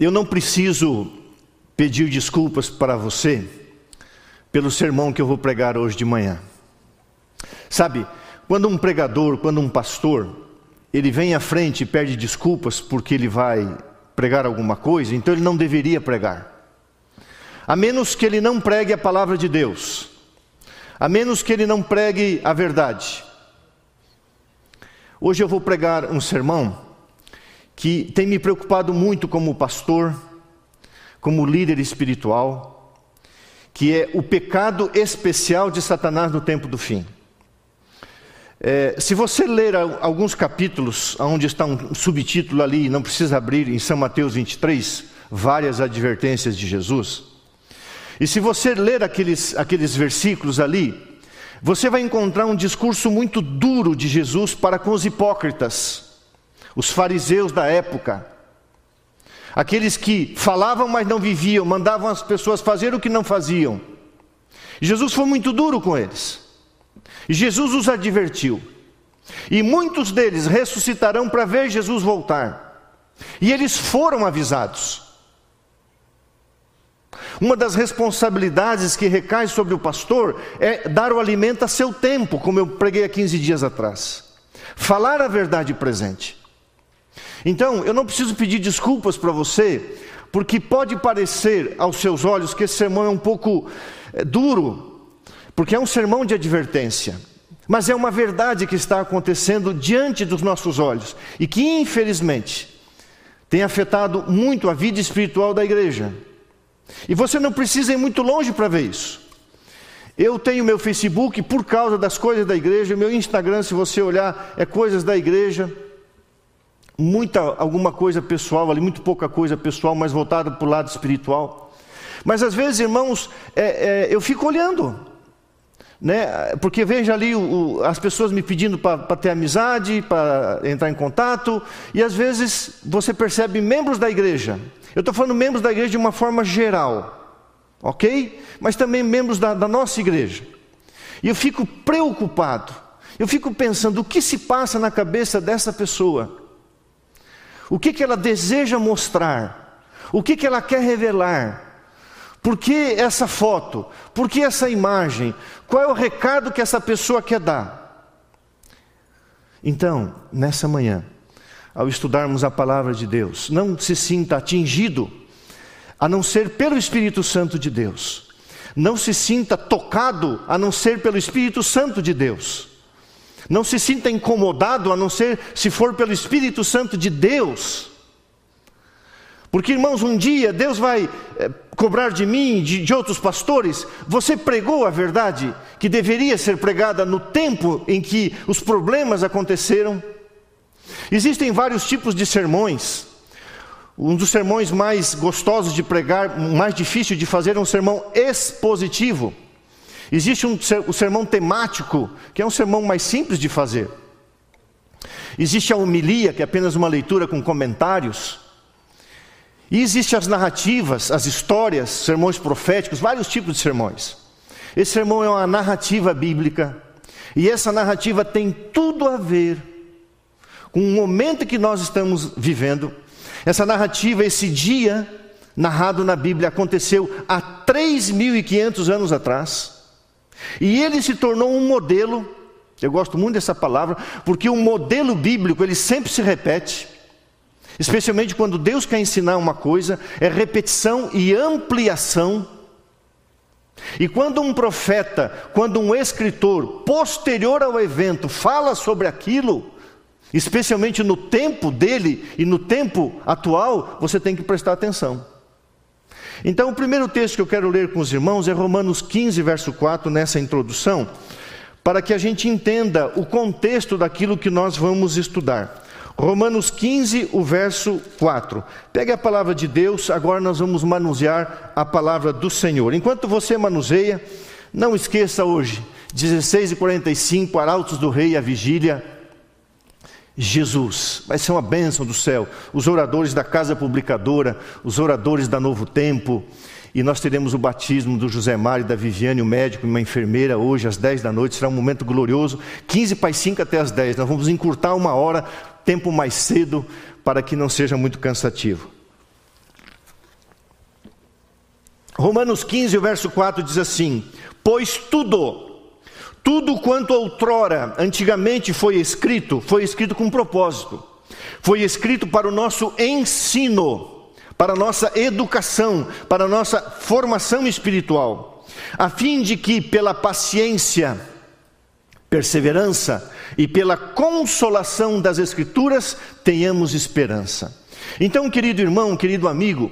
eu não preciso pedir desculpas para você pelo sermão que eu vou pregar hoje de manhã. Sabe, quando um pregador, quando um pastor, ele vem à frente e pede desculpas porque ele vai pregar alguma coisa, então ele não deveria pregar. A menos que ele não pregue a palavra de Deus, a menos que ele não pregue a verdade. Hoje eu vou pregar um sermão que tem me preocupado muito como pastor, como líder espiritual, que é o pecado especial de Satanás no tempo do fim. É, se você ler alguns capítulos, onde está um subtítulo ali, não precisa abrir, em São Mateus 23, várias advertências de Jesus. E se você ler aqueles, aqueles versículos ali, você vai encontrar um discurso muito duro de Jesus para com os hipócritas, os fariseus da época. Aqueles que falavam, mas não viviam, mandavam as pessoas fazer o que não faziam. Jesus foi muito duro com eles. Jesus os advertiu. E muitos deles ressuscitarão para ver Jesus voltar. E eles foram avisados. Uma das responsabilidades que recai sobre o pastor é dar o alimento a seu tempo, como eu preguei há 15 dias atrás. Falar a verdade presente. Então, eu não preciso pedir desculpas para você, porque pode parecer aos seus olhos que esse sermão é um pouco é, duro, porque é um sermão de advertência, mas é uma verdade que está acontecendo diante dos nossos olhos e que, infelizmente, tem afetado muito a vida espiritual da igreja. E você não precisa ir muito longe para ver isso. Eu tenho meu Facebook por causa das coisas da igreja, meu Instagram, se você olhar, é coisas da igreja. Muita, alguma coisa pessoal ali, muito pouca coisa pessoal, mas voltada para o lado espiritual. Mas às vezes, irmãos, é, é, eu fico olhando né? Porque veja ali o, o, as pessoas me pedindo para ter amizade, para entrar em contato, e às vezes você percebe membros da igreja. Eu estou falando membros da igreja de uma forma geral, ok? Mas também membros da, da nossa igreja. E eu fico preocupado. Eu fico pensando o que se passa na cabeça dessa pessoa. O que, que ela deseja mostrar? O que, que ela quer revelar? Por que essa foto? Por que essa imagem? Qual é o recado que essa pessoa quer dar? Então, nessa manhã, ao estudarmos a palavra de Deus, não se sinta atingido, a não ser pelo Espírito Santo de Deus. Não se sinta tocado, a não ser pelo Espírito Santo de Deus. Não se sinta incomodado, a não ser se for pelo Espírito Santo de Deus. Porque, irmãos, um dia Deus vai é, cobrar de mim, de, de outros pastores, você pregou a verdade que deveria ser pregada no tempo em que os problemas aconteceram. Existem vários tipos de sermões. Um dos sermões mais gostosos de pregar, mais difícil de fazer, é um sermão expositivo. Existe um, o sermão temático, que é um sermão mais simples de fazer. Existe a homilia, que é apenas uma leitura com comentários. E existem as narrativas, as histórias, sermões proféticos, vários tipos de sermões. Esse sermão é uma narrativa bíblica, e essa narrativa tem tudo a ver com o momento que nós estamos vivendo. Essa narrativa, esse dia narrado na Bíblia, aconteceu há 3.500 anos atrás, e ele se tornou um modelo. Eu gosto muito dessa palavra, porque o modelo bíblico ele sempre se repete. Especialmente quando Deus quer ensinar uma coisa, é repetição e ampliação. E quando um profeta, quando um escritor, posterior ao evento, fala sobre aquilo, especialmente no tempo dele e no tempo atual, você tem que prestar atenção. Então, o primeiro texto que eu quero ler com os irmãos é Romanos 15, verso 4, nessa introdução, para que a gente entenda o contexto daquilo que nós vamos estudar. Romanos 15, o verso 4. Pegue a palavra de Deus, agora nós vamos manusear a palavra do Senhor. Enquanto você manuseia, não esqueça hoje, 16 e 45, Arautos do Rei, a vigília. Jesus, vai ser uma bênção do céu. Os oradores da Casa Publicadora, os oradores da Novo Tempo, e nós teremos o batismo do José Mário, da Viviane, o médico e uma enfermeira, hoje às 10 da noite. Será um momento glorioso. 15 para as 5 até as 10. Nós vamos encurtar uma hora tempo mais cedo para que não seja muito cansativo. Romanos 15, o verso 4 diz assim: Pois tudo, tudo quanto outrora, antigamente foi escrito, foi escrito com propósito, foi escrito para o nosso ensino, para a nossa educação, para a nossa formação espiritual, a fim de que, pela paciência, perseverança e pela consolação das Escrituras, tenhamos esperança. Então, querido irmão, querido amigo,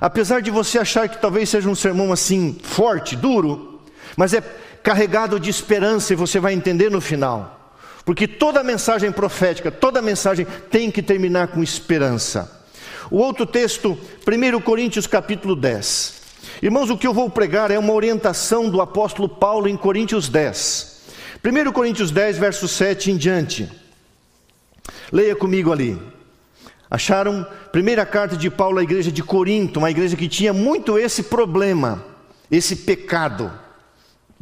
apesar de você achar que talvez seja um sermão assim forte, duro, mas é carregado de esperança e você vai entender no final. Porque toda mensagem profética, toda mensagem tem que terminar com esperança. O outro texto, 1 Coríntios capítulo 10. Irmãos, o que eu vou pregar é uma orientação do apóstolo Paulo em Coríntios 10. 1 Coríntios 10, verso 7 em diante. Leia comigo ali. Acharam primeira carta de Paulo à igreja de Corinto, uma igreja que tinha muito esse problema, esse pecado.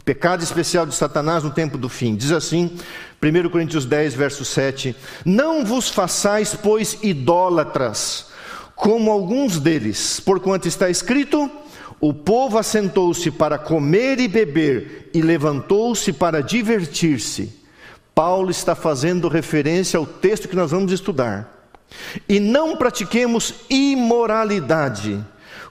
Pecado especial de Satanás no tempo do fim. Diz assim, 1 Coríntios 10, verso 7: Não vos façais, pois, idólatras, como alguns deles, porquanto está escrito: O povo assentou-se para comer e beber, e levantou-se para divertir-se. Paulo está fazendo referência ao texto que nós vamos estudar. E não pratiquemos imoralidade,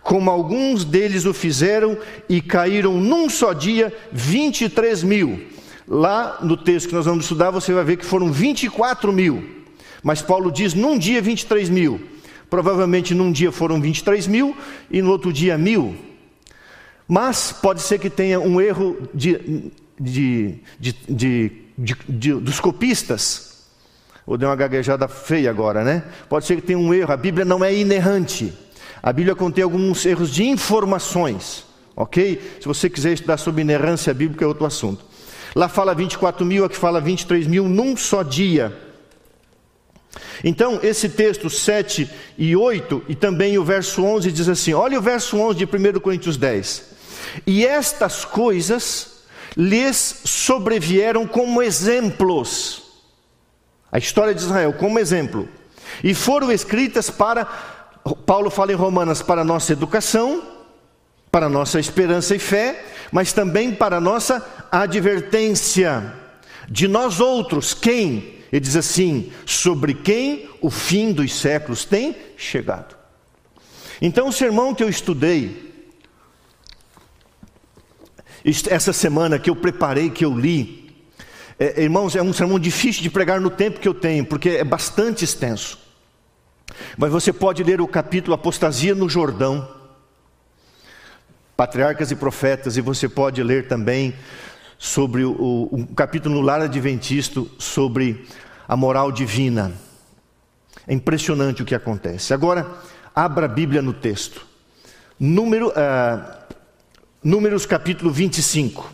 como alguns deles o fizeram e caíram num só dia 23 mil. Lá no texto que nós vamos estudar, você vai ver que foram 24 mil. Mas Paulo diz num dia 23 mil. Provavelmente num dia foram 23 mil e no outro dia mil. Mas pode ser que tenha um erro de, de, de, dos copistas ou deu uma gaguejada feia agora, né? Pode ser que tenha um erro. A Bíblia não é inerrante. A Bíblia contém alguns erros de informações, ok? Se você quiser estudar sobre inerrância bíblica, é outro assunto. Lá fala 24 mil, aqui fala 23 mil num só dia. Então, esse texto 7 e 8, e também o verso 11, diz assim: olha o verso 11 de 1 Coríntios 10. E estas coisas lhes sobrevieram como exemplos a história de Israel como exemplo, e foram escritas para, Paulo fala em Romanas, para nossa educação, para nossa esperança e fé, mas também para nossa advertência de nós outros, quem? Ele diz assim: sobre quem o fim dos séculos tem chegado. Então, o sermão que eu estudei, essa semana que eu preparei, que eu li, é, irmãos, é um sermão difícil de pregar no tempo que eu tenho, porque é bastante extenso. Mas você pode ler o capítulo Apostasia no Jordão, Patriarcas e Profetas, e você pode ler também sobre o, o, o capítulo no Lar Adventista sobre a moral divina. É impressionante o que acontece. Agora, abra a Bíblia no texto. Número, uh, números capítulo 25.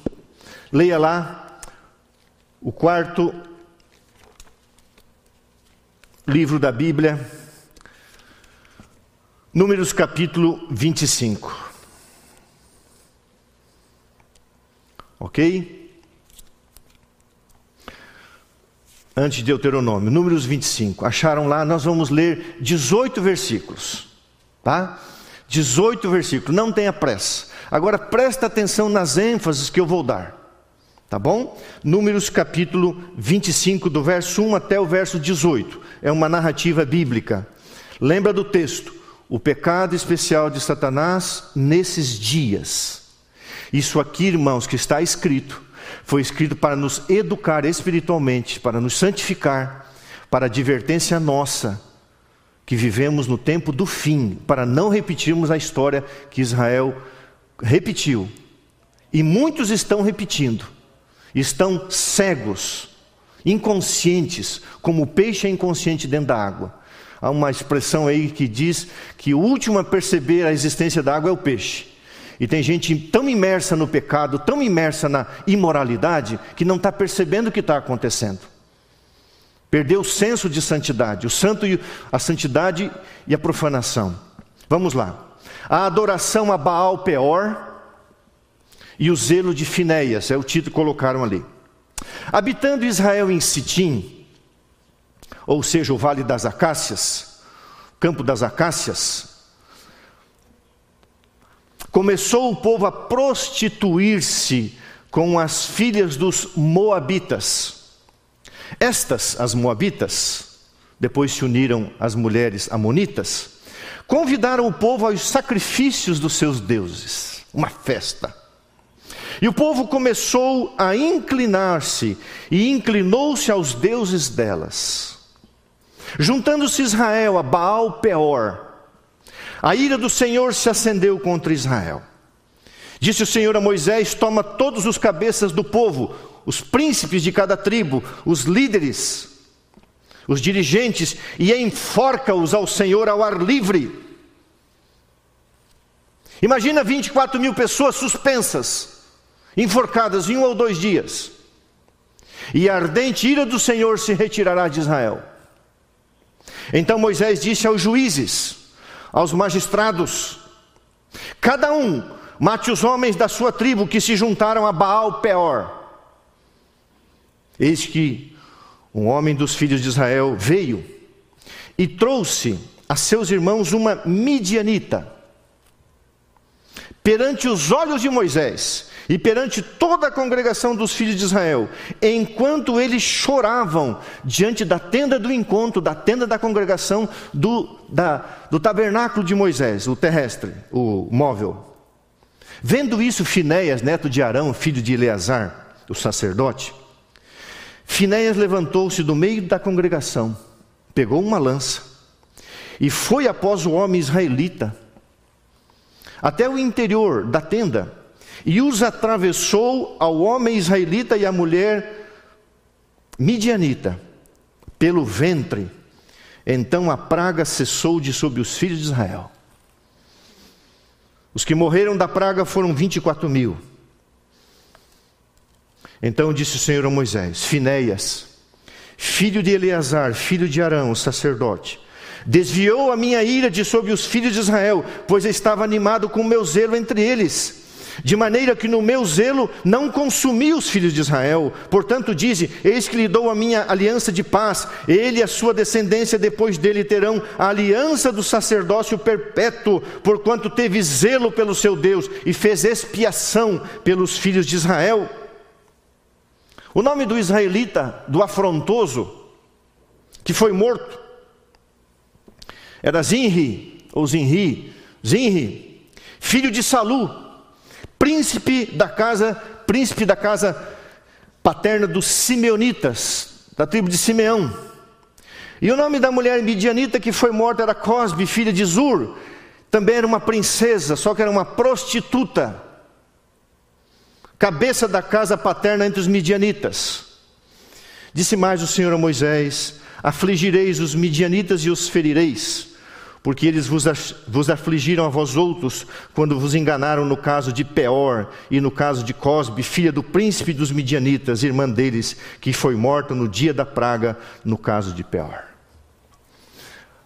Leia lá o quarto livro da Bíblia, Números capítulo 25. Ok? Antes de Deuteronômio, Números 25. Acharam lá? Nós vamos ler 18 versículos. Tá? 18 versículos. Não tenha pressa. Agora presta atenção nas ênfases que eu vou dar. Tá bom? Números capítulo 25, do verso 1 até o verso 18. É uma narrativa bíblica. Lembra do texto? O pecado especial de Satanás nesses dias. Isso aqui, irmãos, que está escrito, foi escrito para nos educar espiritualmente, para nos santificar, para advertência nossa, que vivemos no tempo do fim, para não repetirmos a história que Israel repetiu. E muitos estão repetindo estão cegos, inconscientes, como o peixe é inconsciente dentro da água. Há uma expressão aí que diz que o último a perceber a existência da água é o peixe. E tem gente tão imersa no pecado, tão imersa na imoralidade, que não está percebendo o que está acontecendo. Perdeu o senso de santidade, o santo e a santidade e a profanação. Vamos lá. A adoração a Baal Peor, e o zelo de Finéias, é o título que colocaram ali. Habitando Israel em Sitim, ou seja, o Vale das Acácias, Campo das Acácias, começou o povo a prostituir-se com as filhas dos Moabitas. Estas, as Moabitas, depois se uniram às mulheres amonitas, convidaram o povo aos sacrifícios dos seus deuses, uma festa. E o povo começou a inclinar-se e inclinou-se aos deuses delas. Juntando-se Israel a Baal Peor, a ira do Senhor se acendeu contra Israel. Disse o Senhor a Moisés: Toma todos os cabeças do povo, os príncipes de cada tribo, os líderes, os dirigentes, e enforca-os ao Senhor ao ar livre. Imagina 24 mil pessoas suspensas, enforcadas em um ou dois dias, e a ardente ira do Senhor se retirará de Israel. Então Moisés disse aos juízes, aos magistrados: Cada um mate os homens da sua tribo que se juntaram a Baal Peor. Eis que um homem dos filhos de Israel veio e trouxe a seus irmãos uma midianita. Perante os olhos de Moisés e perante toda a congregação dos filhos de Israel, enquanto eles choravam diante da tenda do encontro, da tenda da congregação, do, da, do tabernáculo de Moisés, o terrestre, o móvel. Vendo isso, Finéias, neto de Arão, filho de Eleazar, o sacerdote, Finéias levantou-se do meio da congregação, pegou uma lança e foi após o homem israelita até o interior da tenda e os atravessou ao homem israelita e à mulher midianita pelo ventre. Então a praga cessou de sobre os filhos de Israel. Os que morreram da praga foram 24 mil. Então disse o Senhor a Moisés: Finéias, filho de Eleazar, filho de Arão, o sacerdote, desviou a minha ira de sobre os filhos de Israel, pois estava animado com o meu zelo entre eles de maneira que no meu zelo não consumi os filhos de Israel. Portanto, dize: Eis que lhe dou a minha aliança de paz, ele e a sua descendência depois dele terão a aliança do sacerdócio perpétuo, porquanto teve zelo pelo seu Deus e fez expiação pelos filhos de Israel. O nome do israelita, do afrontoso, que foi morto, era Zinri, ou Zinri, Zinri, filho de Salu, príncipe da casa, príncipe da casa paterna dos Simeonitas, da tribo de Simeão. E o nome da mulher midianita que foi morta era Cosbe, filha de Zur. Também era uma princesa, só que era uma prostituta. Cabeça da casa paterna entre os midianitas. Disse mais o Senhor a Moisés: Afligireis os midianitas e os ferireis porque eles vos, afligiram a vós outros, quando vos enganaram no caso de Peor e no caso de Cosbe, filha do príncipe dos midianitas, irmã deles, que foi morta no dia da praga, no caso de Peor.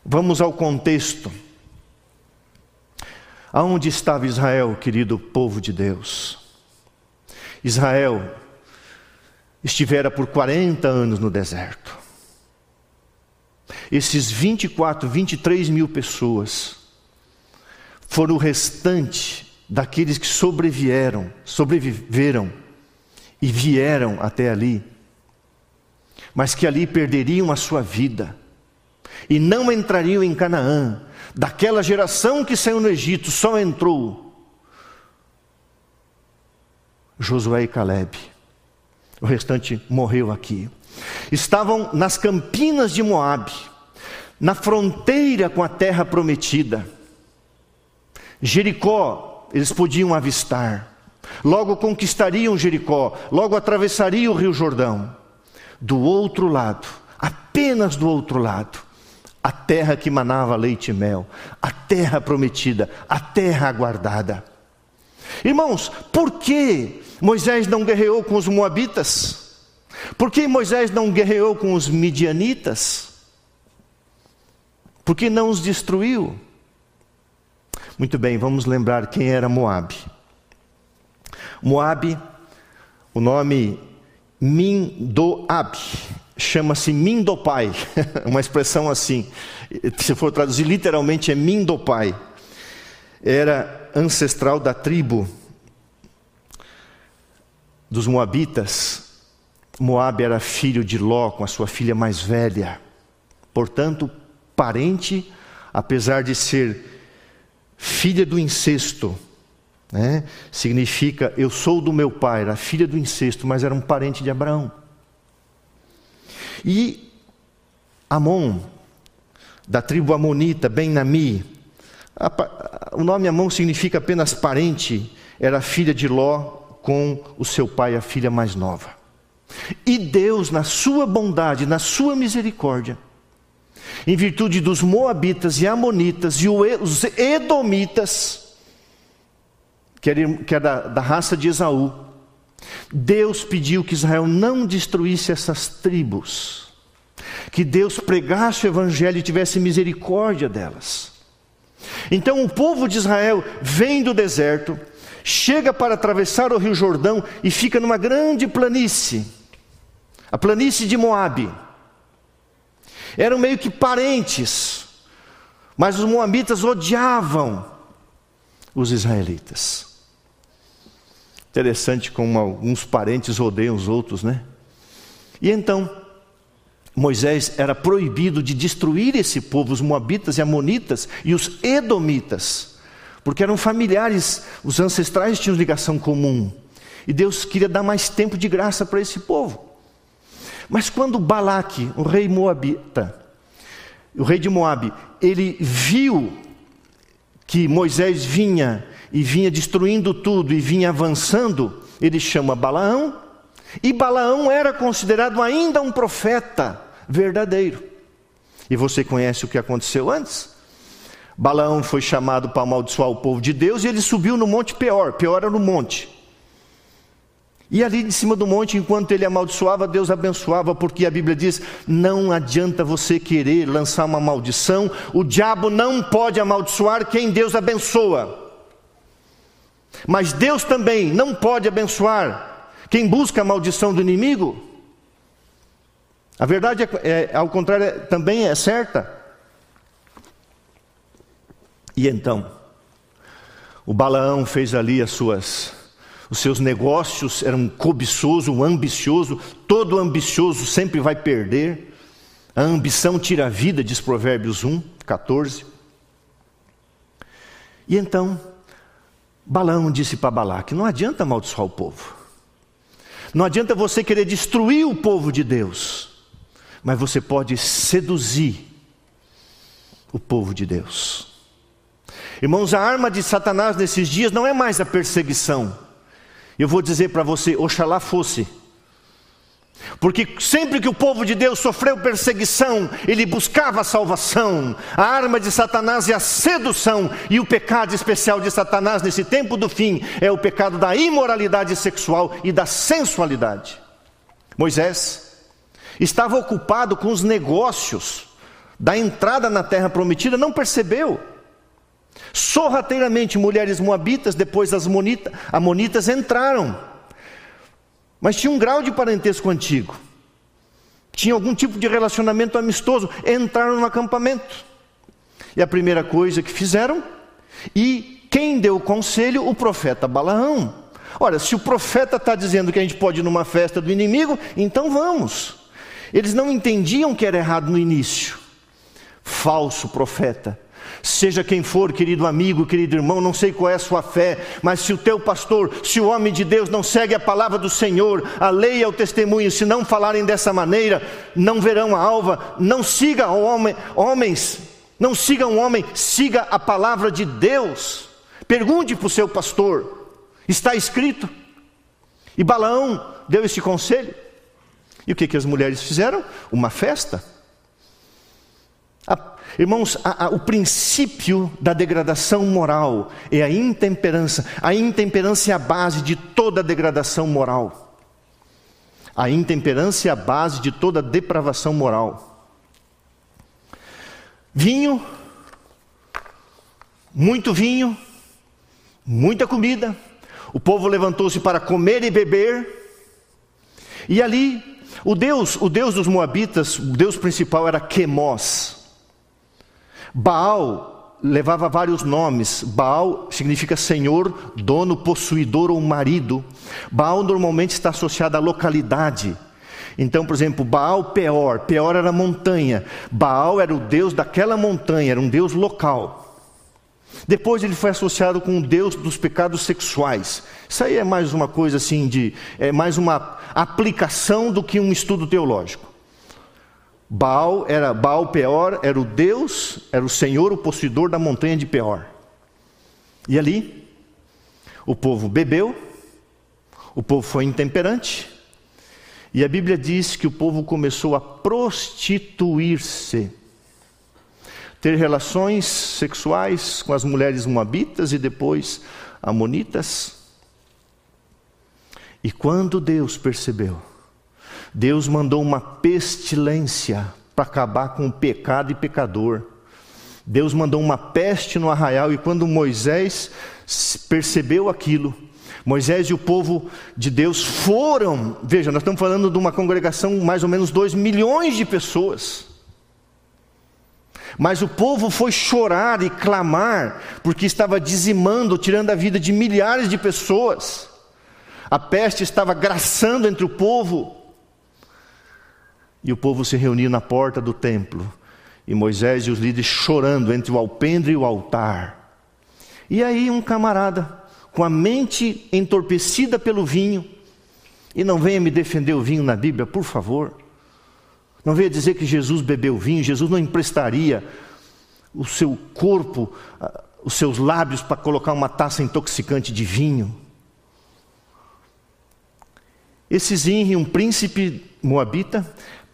Vamos ao contexto. Aonde estava Israel, querido povo de Deus? Israel estivera por 40 anos no deserto. Esses 24, 23 mil pessoas foram o restante daqueles que sobrevieram, sobreviveram e vieram até ali, mas que ali perderiam a sua vida e não entrariam em Canaã. Daquela geração que saiu no Egito, só entrou Josué e Caleb. O restante morreu aqui. Estavam nas campinas de Moabe na fronteira com a terra prometida. Jericó, eles podiam avistar. Logo conquistariam Jericó, logo atravessariam o Rio Jordão. Do outro lado, apenas do outro lado, a terra que manava leite e mel, a terra prometida, a terra aguardada. Irmãos, por que Moisés não guerreou com os moabitas? Por que Moisés não guerreou com os midianitas? Porque não os destruiu. Muito bem, vamos lembrar quem era Moabe. Moabe, o nome Mindoab, chama-se Mindopai, uma expressão assim, se for traduzir literalmente é Mindopai. Era ancestral da tribo dos Moabitas, Moabe era filho de Ló com a sua filha mais velha. Portanto, parente, apesar de ser filha do incesto, né? significa eu sou do meu pai, era filha do incesto, mas era um parente de Abraão. E Amon, da tribo Amonita, Ben-Nami, o nome Amon significa apenas parente, era filha de Ló com o seu pai, a filha mais nova. E Deus, na sua bondade, na sua misericórdia, em virtude dos Moabitas e Amonitas e os Edomitas, que era, da, da raça de Esaú, Deus pediu que Israel não destruísse essas tribos, que Deus pregasse o Evangelho e tivesse misericórdia delas. Então o povo de Israel vem do deserto, chega para atravessar o rio Jordão e fica numa grande planície, a planície de Moabe. Eram meio que parentes, mas os moabitas odiavam os israelitas. Interessante como alguns parentes odeiam os outros, né? E então, Moisés era proibido de destruir esse povo, os moabitas e amonitas e os edomitas porque eram familiares, os ancestrais tinham ligação comum. E Deus queria dar mais tempo de graça para esse povo. Mas quando Balaque, o rei moabita, o rei de Moabe, ele viu que Moisés vinha e vinha destruindo tudo e vinha avançando, ele chama Balaão, e Balaão era considerado ainda um profeta verdadeiro. E você conhece o que aconteceu antes? Balaão foi chamado para amaldiçoar o povo de Deus e ele subiu no monte Peor. Peor era no monte. E ali de cima do monte, enquanto ele amaldiçoava, Deus abençoava, porque a Bíblia diz: não adianta você querer lançar uma maldição, o diabo não pode amaldiçoar quem Deus abençoa. Mas Deus também não pode abençoar quem busca a maldição do inimigo. A verdade, é, é ao contrário, também é certa. E então, o Balaão fez ali as suas, os seus negócios, era um cobiçoso, ambicioso, todo ambicioso sempre vai perder. A ambição tira a vida, diz Provérbios 1, 14. E então, Balaão disse para Balaque: não adianta amaldiçoar o povo, não adianta você querer destruir o povo de Deus, mas você pode seduzir o povo de Deus. Irmãos, a arma de Satanás nesses dias não é mais a perseguição. Eu vou dizer para você, oxalá fosse. Porque sempre que o povo de Deus sofreu perseguição, ele buscava a salvação. A arma de Satanás é a sedução, e o pecado especial de Satanás nesse tempo do fim é o pecado da imoralidade sexual e da sensualidade. Moisés estava ocupado com os negócios da entrada na terra prometida, não percebeu. Sorrateiramente, mulheres moabitas, depois as monita, amonitas entraram. Mas tinha um grau de parentesco antigo. Tinha algum tipo de relacionamento amistoso. Entraram no acampamento. E a primeira coisa que fizeram, e quem deu o conselho? O profeta Balaão. Ora, se o profeta está dizendo que a gente pode ir numa festa do inimigo, então vamos. Eles não entendiam que era errado no início. Falso profeta Seja quem for, querido amigo, querido irmão, não sei qual é a sua fé, mas se o teu pastor, se o homem de Deus não segue a palavra do Senhor, a lei é o testemunho, se não falarem dessa maneira, não verão a alva, não siga homem, homens, não siga um homem, siga a palavra de Deus. Pergunte para o seu pastor, está escrito. E Balaão deu esse conselho. E o que, que as mulheres fizeram? Uma festa. A Irmãos, a, a, o princípio da degradação moral é a intemperança. A intemperança é a base de toda degradação moral. A intemperança é a base de toda depravação moral. Vinho, muito vinho, muita comida. O povo levantou-se para comer e beber. E ali, o Deus, o Deus dos moabitas, o Deus principal era Quemos. Baal levava vários nomes. Baal significa senhor, dono, possuidor ou marido. Baal normalmente está associado à localidade. Então, por exemplo, Baal Peor, Peor era montanha. Baal era o deus daquela montanha, era um deus local. Depois ele foi associado com o Deus dos pecados sexuais. Isso aí é mais uma coisa assim de, é mais uma aplicação do que um estudo teológico. Baal era Baal Peor, era o Deus, era o Senhor, o possuidor da montanha de Peor. E ali o povo bebeu, o povo foi intemperante, e a Bíblia diz que o povo começou a prostituir-se ter relações sexuais com as mulheres moabitas e depois amonitas. E quando Deus percebeu, Deus mandou uma pestilência para acabar com o pecado e pecador. Deus mandou uma peste no arraial e quando Moisés percebeu aquilo, Moisés e o povo de Deus foram, veja, nós estamos falando de uma congregação mais ou menos 2 milhões de pessoas. Mas o povo foi chorar e clamar, porque estava dizimando, tirando a vida de milhares de pessoas. A peste estava graçando entre o povo. E o povo se reuniu na porta do templo. E Moisés e os líderes chorando entre o alpendre e o altar. E aí um camarada, com a mente entorpecida pelo vinho, e não venha me defender o vinho na Bíblia, por favor. Não venha dizer que Jesus bebeu vinho, Jesus não emprestaria o seu corpo, os seus lábios para colocar uma taça intoxicante de vinho. Esse Zinri, um príncipe moabita,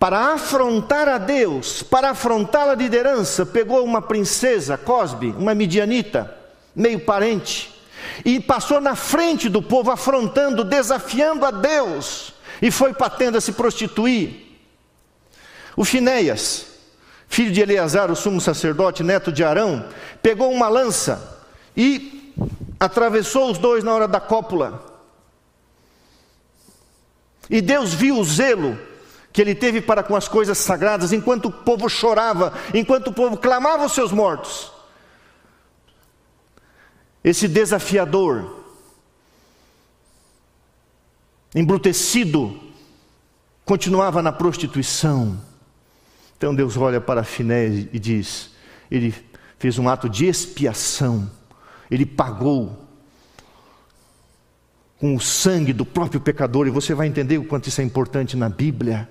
para afrontar a Deus, para afrontar a liderança, pegou uma princesa, Cosbe, uma midianita, meio parente, e passou na frente do povo, afrontando, desafiando a Deus, e foi para a tenda se prostituir. O Finéias, filho de Eleazar, o sumo sacerdote, neto de Arão, pegou uma lança e atravessou os dois na hora da cópula. E Deus viu o zelo que ele teve para com as coisas sagradas, enquanto o povo chorava, enquanto o povo clamava os seus mortos. Esse desafiador, embrutecido, continuava na prostituição então Deus olha para Finés e diz: ele fez um ato de expiação, ele pagou com o sangue do próprio pecador, e você vai entender o quanto isso é importante na Bíblia.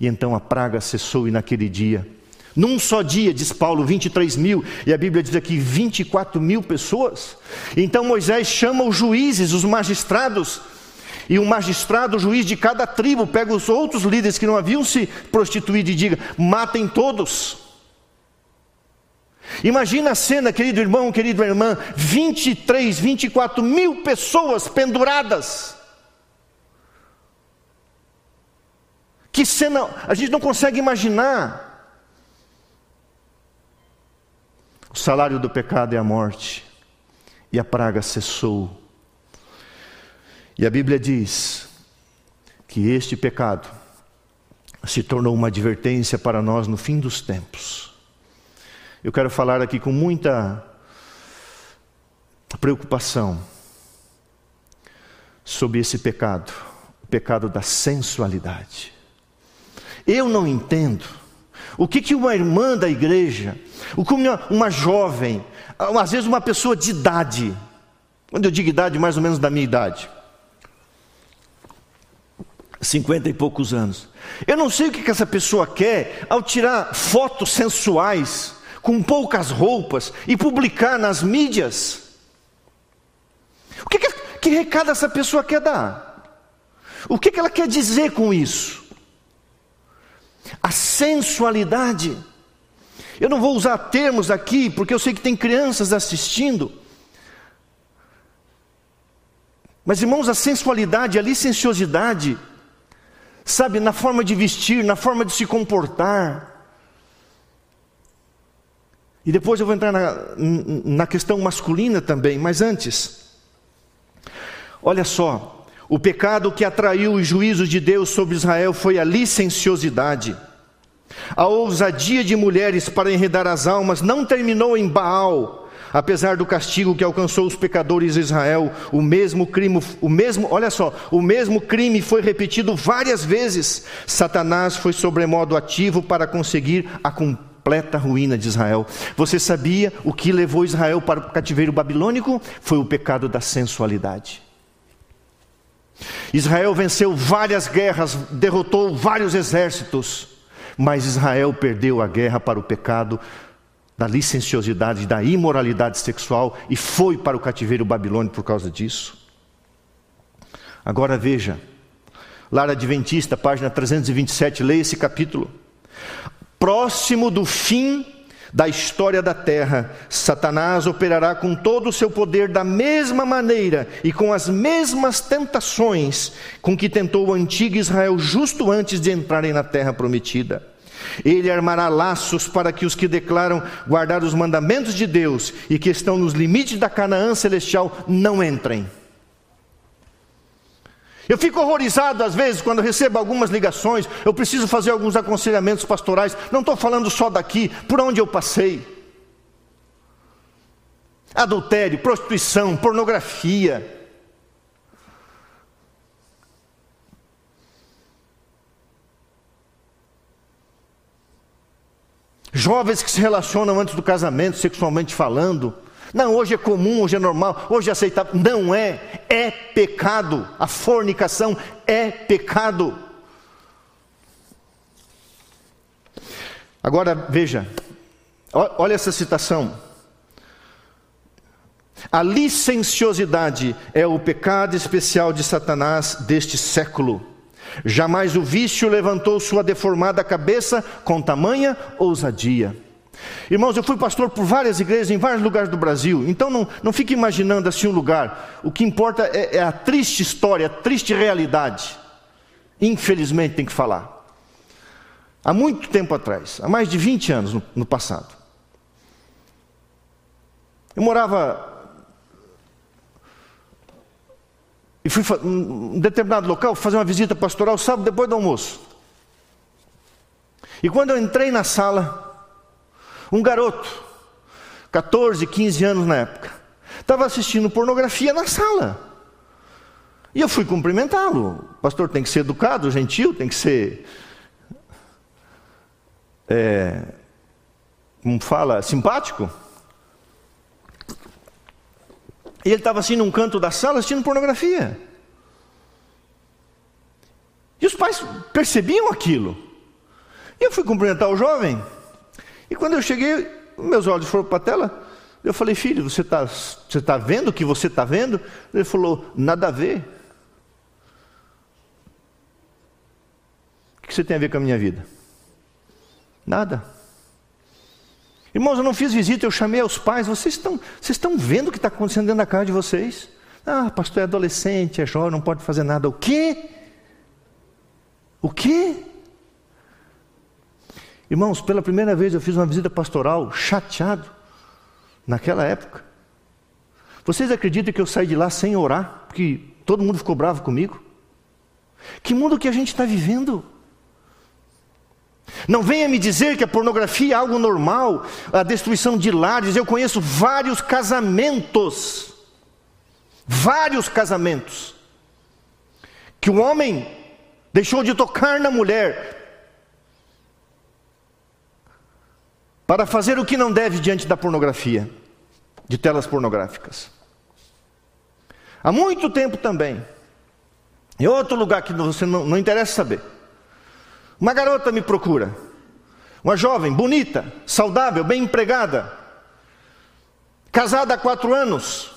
E então a praga cessou e naquele dia, num só dia, diz Paulo, 23 mil, e a Bíblia diz aqui 24 mil pessoas. Então Moisés chama os juízes, os magistrados, e um magistrado, o juiz de cada tribo, pega os outros líderes que não haviam se prostituído e diga: matem todos. Imagina a cena, querido irmão, querida irmã: 23, 24 mil pessoas penduradas. Que cena, a gente não consegue imaginar. O salário do pecado é a morte, e a praga cessou. E a Bíblia diz que este pecado se tornou uma advertência para nós no fim dos tempos. Eu quero falar aqui com muita preocupação sobre esse pecado, o pecado da sensualidade. Eu não entendo o que, que uma irmã da igreja, o que uma, uma jovem, às vezes uma pessoa de idade, quando eu digo idade, mais ou menos da minha idade, cinquenta e poucos anos. Eu não sei o que essa pessoa quer ao tirar fotos sensuais, com poucas roupas, e publicar nas mídias. O que, que, que recado essa pessoa quer dar? O que, que ela quer dizer com isso? A sensualidade. Eu não vou usar termos aqui, porque eu sei que tem crianças assistindo. Mas, irmãos, a sensualidade, a licenciosidade, sabe, na forma de vestir, na forma de se comportar. E depois eu vou entrar na, na questão masculina também, mas antes, olha só, o pecado que atraiu os juízos de Deus sobre Israel foi a licenciosidade. A ousadia de mulheres para enredar as almas não terminou em Baal. Apesar do castigo que alcançou os pecadores de Israel, o mesmo crime, o mesmo, olha só, o mesmo crime foi repetido várias vezes. Satanás foi sobremodo ativo para conseguir a completa ruína de Israel. Você sabia o que levou Israel para o cativeiro babilônico? Foi o pecado da sensualidade. Israel venceu várias guerras, derrotou vários exércitos, mas Israel perdeu a guerra para o pecado da licenciosidade, da imoralidade sexual e foi para o cativeiro babilônico por causa disso. Agora veja, Lara Adventista, página 327, leia esse capítulo. Próximo do fim da história da terra, Satanás operará com todo o seu poder da mesma maneira e com as mesmas tentações com que tentou o antigo Israel justo antes de entrarem na terra prometida. Ele armará laços para que os que declaram guardar os mandamentos de Deus e que estão nos limites da Canaã celestial não entrem. Eu fico horrorizado às vezes quando recebo algumas ligações, eu preciso fazer alguns aconselhamentos pastorais, não estou falando só daqui, por onde eu passei. Adultério, prostituição, pornografia. Jovens que se relacionam antes do casamento, sexualmente falando. Não, hoje é comum, hoje é normal, hoje é aceitável. Não é, é pecado. A fornicação é pecado. Agora veja, olha essa citação. A licenciosidade é o pecado especial de Satanás deste século. Jamais o vício levantou sua deformada cabeça com tamanha ousadia. Irmãos, eu fui pastor por várias igrejas em vários lugares do Brasil, então não, não fique imaginando assim um lugar. O que importa é, é a triste história, a triste realidade. Infelizmente tem que falar. Há muito tempo atrás, há mais de 20 anos no, no passado, eu morava e fui em um determinado local fazer uma visita pastoral sábado depois do almoço. E quando eu entrei na sala, um garoto, 14, 15 anos na época, estava assistindo pornografia na sala. E eu fui cumprimentá-lo. O pastor tem que ser educado, gentil, tem que ser. É, como fala? Simpático. E ele estava assim num canto da sala assistindo pornografia. E os pais percebiam aquilo. E eu fui cumprimentar o jovem. E quando eu cheguei, meus olhos foram para a tela. Eu falei, filho, você está você tá vendo o que você está vendo? Ele falou, nada a ver. O que você tem a ver com a minha vida? Nada. Irmãos, eu não fiz visita, eu chamei aos pais. Vocês estão, vocês estão vendo o que está acontecendo dentro da casa de vocês? Ah, pastor é adolescente, é jovem, não pode fazer nada. O quê? O quê? Irmãos, pela primeira vez eu fiz uma visita pastoral chateado, naquela época. Vocês acreditam que eu saí de lá sem orar, porque todo mundo ficou bravo comigo? Que mundo que a gente está vivendo? Não venha me dizer que a pornografia é algo normal, a destruição de lares. Eu conheço vários casamentos, vários casamentos, que o homem deixou de tocar na mulher, para fazer o que não deve diante da pornografia, de telas pornográficas. Há muito tempo também, em outro lugar que você não, não interessa saber, uma garota me procura, uma jovem, bonita, saudável, bem empregada, casada há quatro anos,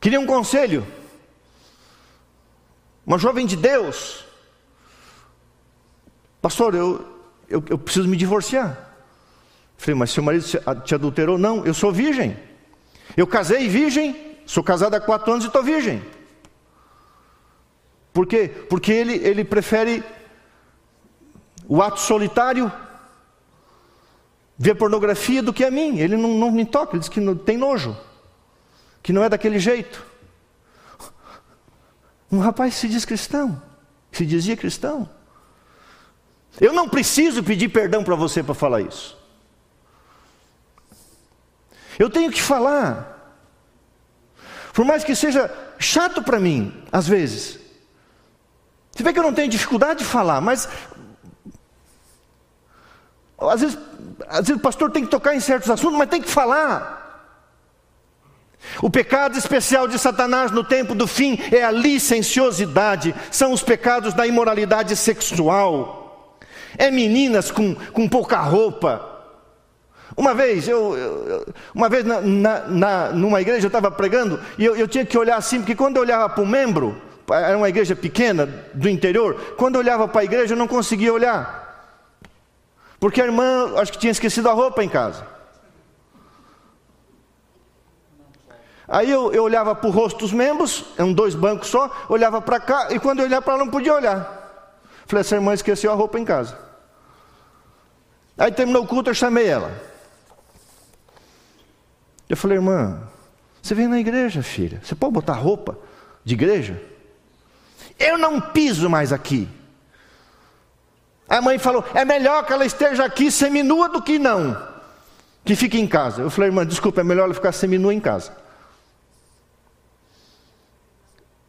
queria um conselho, uma jovem de Deus, pastor, eu, eu, eu preciso me divorciar. Falei, mas seu marido te adulterou? Não, eu sou virgem. Eu casei virgem, sou casado há quatro anos e estou virgem. Por quê? Porque ele, ele prefere o ato solitário, ver pornografia, do que a mim. Ele não, não me toca, ele diz que não, tem nojo, que não é daquele jeito. Um rapaz se diz cristão, se dizia cristão. Eu não preciso pedir perdão para você para falar isso. Eu tenho que falar. Por mais que seja chato para mim, às vezes. Você vê que eu não tenho dificuldade de falar, mas às vezes, às vezes o pastor tem que tocar em certos assuntos, mas tem que falar. O pecado especial de Satanás no tempo do fim é a licenciosidade, são os pecados da imoralidade sexual. É meninas com, com pouca roupa. Uma vez, eu, eu uma vez na, na, na, numa igreja eu estava pregando e eu, eu tinha que olhar assim, porque quando eu olhava para o membro, era uma igreja pequena do interior, quando eu olhava para a igreja eu não conseguia olhar. Porque a irmã, acho que tinha esquecido a roupa em casa. Aí eu, eu olhava para o rosto dos membros, eram dois bancos só, olhava para cá, e quando eu olhava para lá não podia olhar. Falei, essa irmã esqueceu a roupa em casa. Aí terminou o culto, eu chamei ela. Eu falei, irmã, você vem na igreja, filha, você pode botar roupa de igreja? Eu não piso mais aqui. A mãe falou: é melhor que ela esteja aqui seminua do que não, que fique em casa. Eu falei, irmã, desculpa, é melhor ela ficar seminua em casa.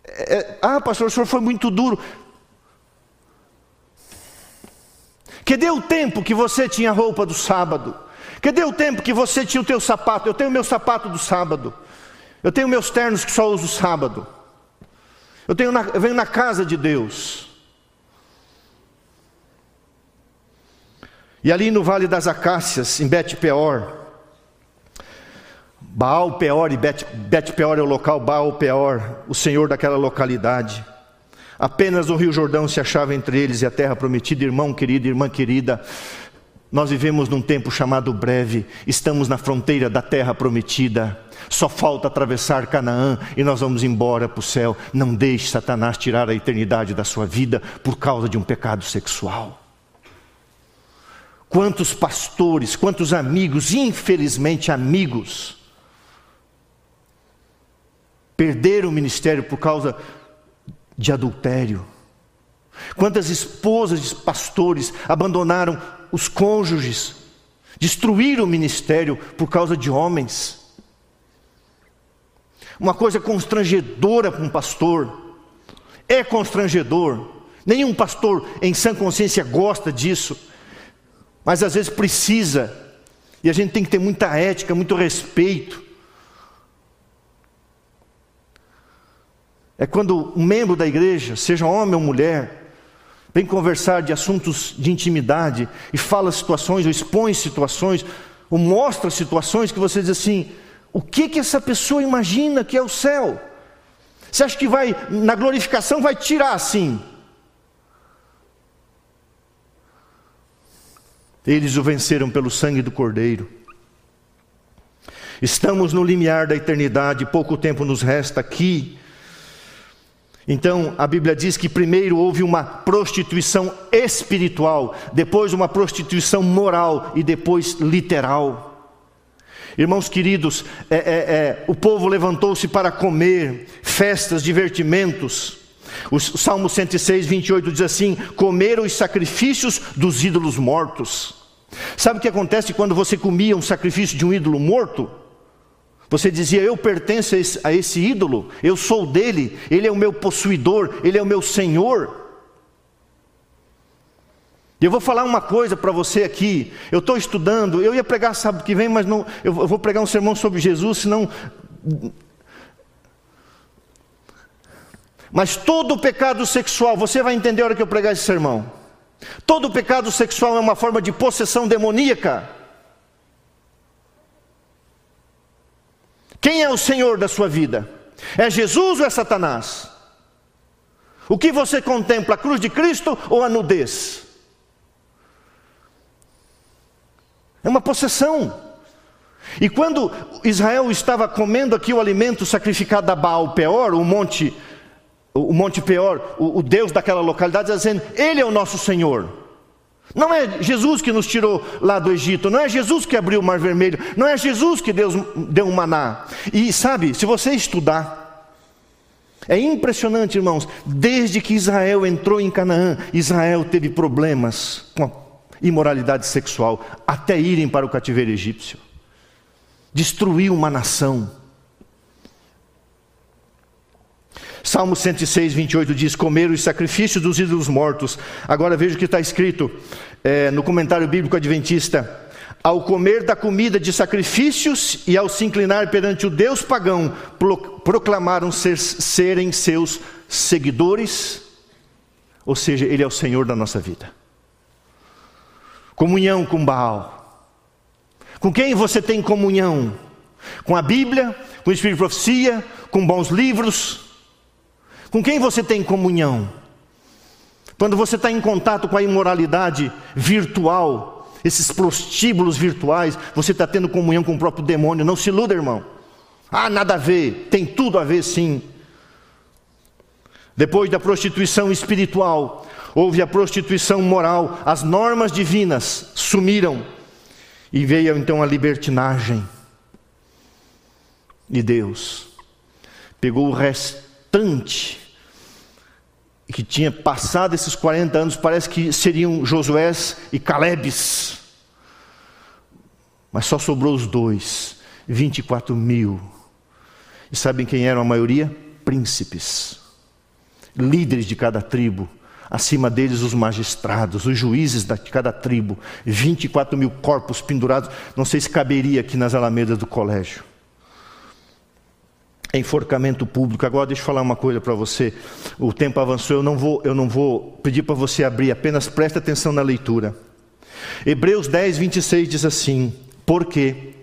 É, é, ah, pastor, o senhor foi muito duro. Cadê o tempo que você tinha roupa do sábado? Cadê o tempo que você tinha o teu sapato? Eu tenho meu sapato do sábado. Eu tenho meus ternos que só uso sábado. Eu, tenho na, eu venho na casa de Deus. E ali no Vale das Acácias, em Bet-Peor, Baal Peor e Bet, Bet Peor é o local, Baal Peor, o senhor daquela localidade. Apenas o Rio Jordão se achava entre eles e a terra prometida, irmão querido, irmã querida. Nós vivemos num tempo chamado breve, estamos na fronteira da terra prometida. Só falta atravessar Canaã e nós vamos embora para o céu. Não deixe Satanás tirar a eternidade da sua vida por causa de um pecado sexual. Quantos pastores, quantos amigos, infelizmente amigos, perderam o ministério por causa de adultério. Quantas esposas de pastores abandonaram os cônjuges, destruíram o ministério por causa de homens. Uma coisa constrangedora para um pastor, é constrangedor. Nenhum pastor em sã consciência gosta disso mas às vezes precisa, e a gente tem que ter muita ética, muito respeito. É quando um membro da igreja, seja homem ou mulher, vem conversar de assuntos de intimidade e fala situações, ou expõe situações, ou mostra situações que você diz assim: o que que essa pessoa imagina que é o céu? Você acha que vai, na glorificação, vai tirar assim? Eles o venceram pelo sangue do Cordeiro. Estamos no limiar da eternidade, pouco tempo nos resta aqui. Então, a Bíblia diz que primeiro houve uma prostituição espiritual, depois uma prostituição moral e depois literal. Irmãos queridos, é, é, é, o povo levantou-se para comer, festas, divertimentos. O Salmo 106, 28 diz assim: Comeram os sacrifícios dos ídolos mortos. Sabe o que acontece quando você comia um sacrifício de um ídolo morto? Você dizia: Eu pertenço a esse, a esse ídolo, eu sou dele, ele é o meu possuidor, ele é o meu senhor. E eu vou falar uma coisa para você aqui. Eu estou estudando, eu ia pregar sábado que vem, mas não, eu vou pregar um sermão sobre Jesus, senão Mas todo pecado sexual, você vai entender a hora que eu pregar esse sermão. Todo pecado sexual é uma forma de possessão demoníaca. Quem é o Senhor da sua vida? É Jesus ou é Satanás? O que você contempla, a cruz de Cristo ou a nudez? É uma possessão. E quando Israel estava comendo aqui o alimento sacrificado a Baal Peor, o monte o Monte Peor, o, o Deus daquela localidade, dizendo: Ele é o nosso Senhor. Não é Jesus que nos tirou lá do Egito, não é Jesus que abriu o Mar Vermelho, não é Jesus que Deus deu um maná. E sabe, se você estudar, É impressionante, irmãos, desde que Israel entrou em Canaã, Israel teve problemas com a imoralidade sexual, até irem para o cativeiro egípcio. Destruiu uma nação. Salmo 106, 28 diz: Comeram os sacrifícios dos ídolos mortos. Agora veja o que está escrito é, no comentário bíblico adventista: Ao comer da comida de sacrifícios e ao se inclinar perante o Deus pagão, proclamaram ser, serem seus seguidores, ou seja, Ele é o Senhor da nossa vida. Comunhão com Baal. Com quem você tem comunhão? Com a Bíblia, com o Espírito de Profecia, com bons livros, com quem você tem comunhão? Quando você está em contato com a imoralidade virtual, esses prostíbulos virtuais, você está tendo comunhão com o próprio demônio. Não se iluda, irmão. Ah, nada a ver. Tem tudo a ver, sim. Depois da prostituição espiritual, houve a prostituição moral. As normas divinas sumiram. E veio então a libertinagem. E Deus pegou o restante que tinha passado esses 40 anos, parece que seriam Josués e Calebes. Mas só sobrou os dois, 24 mil. E sabem quem eram a maioria? Príncipes, líderes de cada tribo. Acima deles, os magistrados, os juízes de cada tribo. 24 mil corpos pendurados. Não sei se caberia aqui nas alamedas do colégio enforcamento público. Agora deixa eu falar uma coisa para você. O tempo avançou, eu não vou, eu não vou pedir para você abrir, apenas preste atenção na leitura. Hebreus 10, 26 diz assim: Porque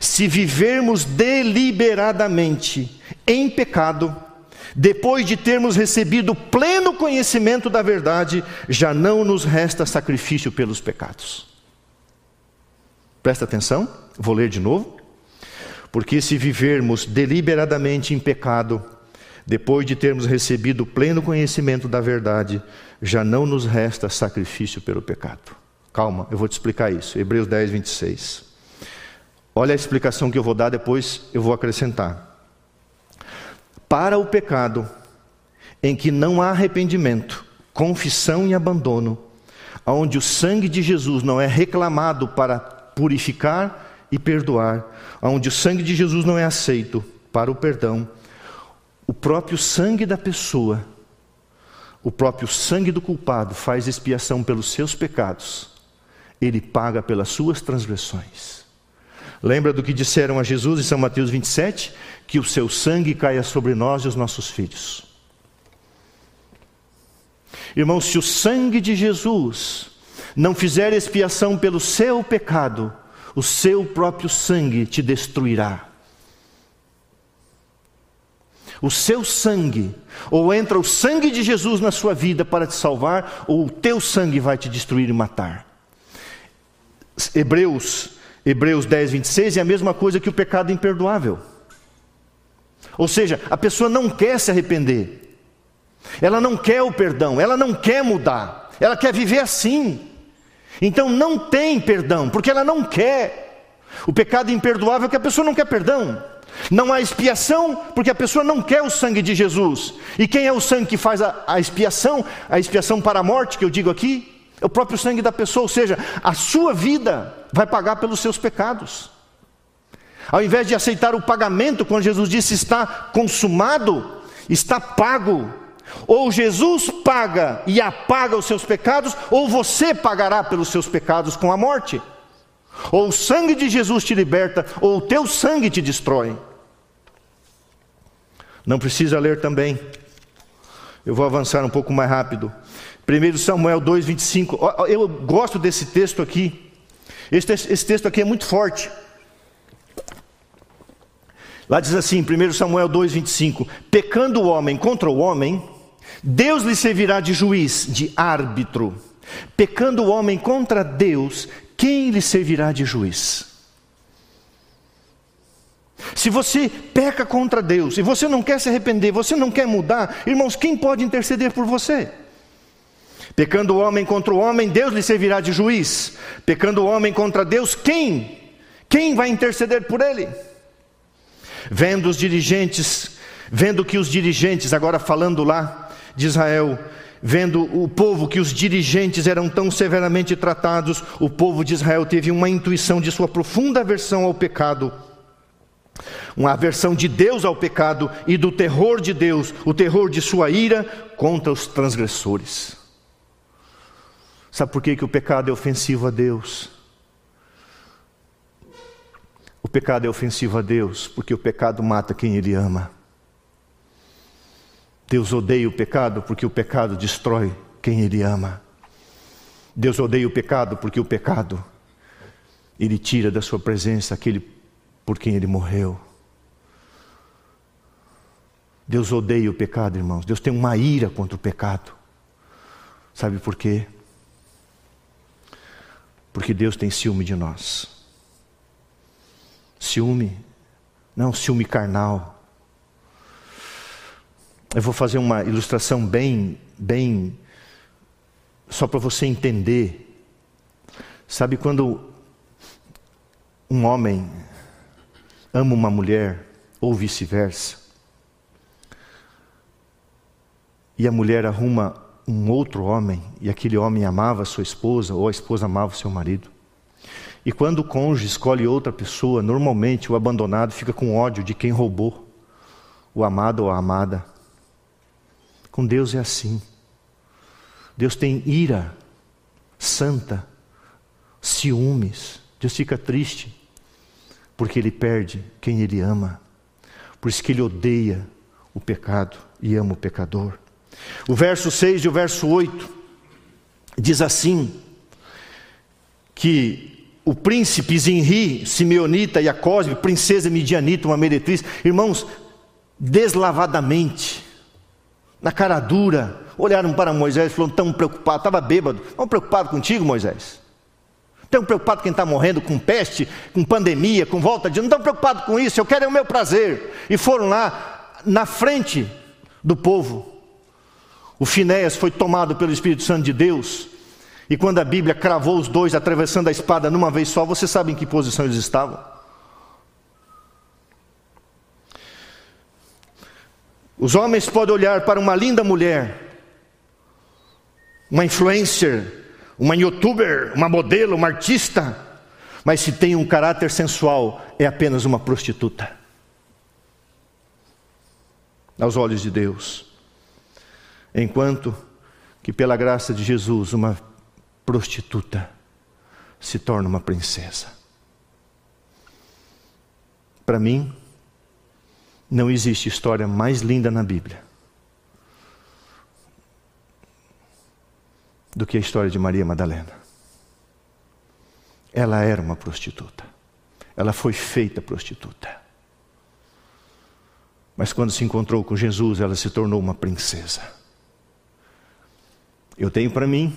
se vivermos deliberadamente em pecado, depois de termos recebido pleno conhecimento da verdade, já não nos resta sacrifício pelos pecados. Presta atenção, vou ler de novo. Porque se vivermos deliberadamente em pecado, depois de termos recebido pleno conhecimento da verdade, já não nos resta sacrifício pelo pecado. Calma, eu vou te explicar isso. Hebreus 10, 26. Olha a explicação que eu vou dar, depois eu vou acrescentar. Para o pecado, em que não há arrependimento, confissão e abandono, onde o sangue de Jesus não é reclamado para purificar e perdoar, onde o sangue de Jesus não é aceito para o perdão, o próprio sangue da pessoa, o próprio sangue do culpado faz expiação pelos seus pecados, ele paga pelas suas transgressões. Lembra do que disseram a Jesus em São Mateus 27? Que o seu sangue caia sobre nós e os nossos filhos. Irmãos, se o sangue de Jesus não fizer expiação pelo seu pecado, o seu próprio sangue te destruirá. O seu sangue, ou entra o sangue de Jesus na sua vida para te salvar, ou o teu sangue vai te destruir e matar. Hebreus, Hebreus 10, 26 é a mesma coisa que o pecado imperdoável. Ou seja, a pessoa não quer se arrepender, ela não quer o perdão, ela não quer mudar, ela quer viver assim. Então não tem perdão, porque ela não quer. O pecado imperdoável é que a pessoa não quer perdão. Não há expiação, porque a pessoa não quer o sangue de Jesus. E quem é o sangue que faz a, a expiação? A expiação para a morte, que eu digo aqui? É o próprio sangue da pessoa, ou seja, a sua vida vai pagar pelos seus pecados. Ao invés de aceitar o pagamento, quando Jesus disse está consumado, está pago, ou Jesus paga e apaga os seus pecados, ou você pagará pelos seus pecados com a morte. Ou o sangue de Jesus te liberta, ou o teu sangue te destrói. Não precisa ler também. Eu vou avançar um pouco mais rápido. 1 Samuel 2,25. Eu gosto desse texto aqui. Esse, esse texto aqui é muito forte. Lá diz assim, 1 Samuel 2,25: Pecando o homem contra o homem, Deus lhe servirá de juiz, de árbitro. Pecando o homem contra Deus, quem lhe servirá de juiz? Se você peca contra Deus e você não quer se arrepender, você não quer mudar, irmãos, quem pode interceder por você? Pecando o homem contra o homem, Deus lhe servirá de juiz. Pecando o homem contra Deus, quem? Quem vai interceder por ele? Vendo os dirigentes vendo que os dirigentes, agora falando lá de Israel, vendo o povo que os dirigentes eram tão severamente tratados, o povo de Israel teve uma intuição de sua profunda aversão ao pecado. Uma aversão de Deus ao pecado e do terror de Deus, o terror de sua ira contra os transgressores. Sabe por que, que o pecado é ofensivo a Deus? O pecado é ofensivo a Deus porque o pecado mata quem Ele ama. Deus odeia o pecado porque o pecado destrói quem Ele ama. Deus odeia o pecado porque o pecado Ele tira da sua presença aquele por quem Ele morreu. Deus odeia o pecado, irmãos. Deus tem uma ira contra o pecado. Sabe por quê? Porque Deus tem ciúme de nós. Ciúme, não ciúme carnal eu vou fazer uma ilustração bem, bem, só para você entender. Sabe quando um homem ama uma mulher, ou vice-versa, e a mulher arruma um outro homem, e aquele homem amava sua esposa, ou a esposa amava seu marido. E quando o cônjuge escolhe outra pessoa, normalmente o abandonado fica com ódio de quem roubou, o amado ou a amada. Com Deus é assim. Deus tem ira santa, ciúmes. Deus fica triste porque ele perde quem ele ama. Por isso que ele odeia o pecado e ama o pecador. O verso 6 e o verso 8 diz assim: que o príncipe Zinri, Simeonita e a Cosme, princesa midianita, uma meretriz, irmãos, deslavadamente, na cara dura, olharam para Moisés e falaram: tão preocupado, estava bêbado, estão preocupado contigo, Moisés? Estão preocupado quem está morrendo com peste, com pandemia, com volta de. Não estão preocupados com isso, eu quero é o meu prazer. E foram lá, na frente do povo. O Finéias foi tomado pelo Espírito Santo de Deus. E quando a Bíblia cravou os dois atravessando a espada numa vez só, você sabe em que posição eles estavam? Os homens podem olhar para uma linda mulher, uma influencer, uma youtuber, uma modelo, uma artista, mas se tem um caráter sensual, é apenas uma prostituta. Aos olhos de Deus. Enquanto que, pela graça de Jesus, uma prostituta se torna uma princesa. Para mim, não existe história mais linda na Bíblia do que a história de Maria Madalena. Ela era uma prostituta. Ela foi feita prostituta. Mas quando se encontrou com Jesus, ela se tornou uma princesa. Eu tenho para mim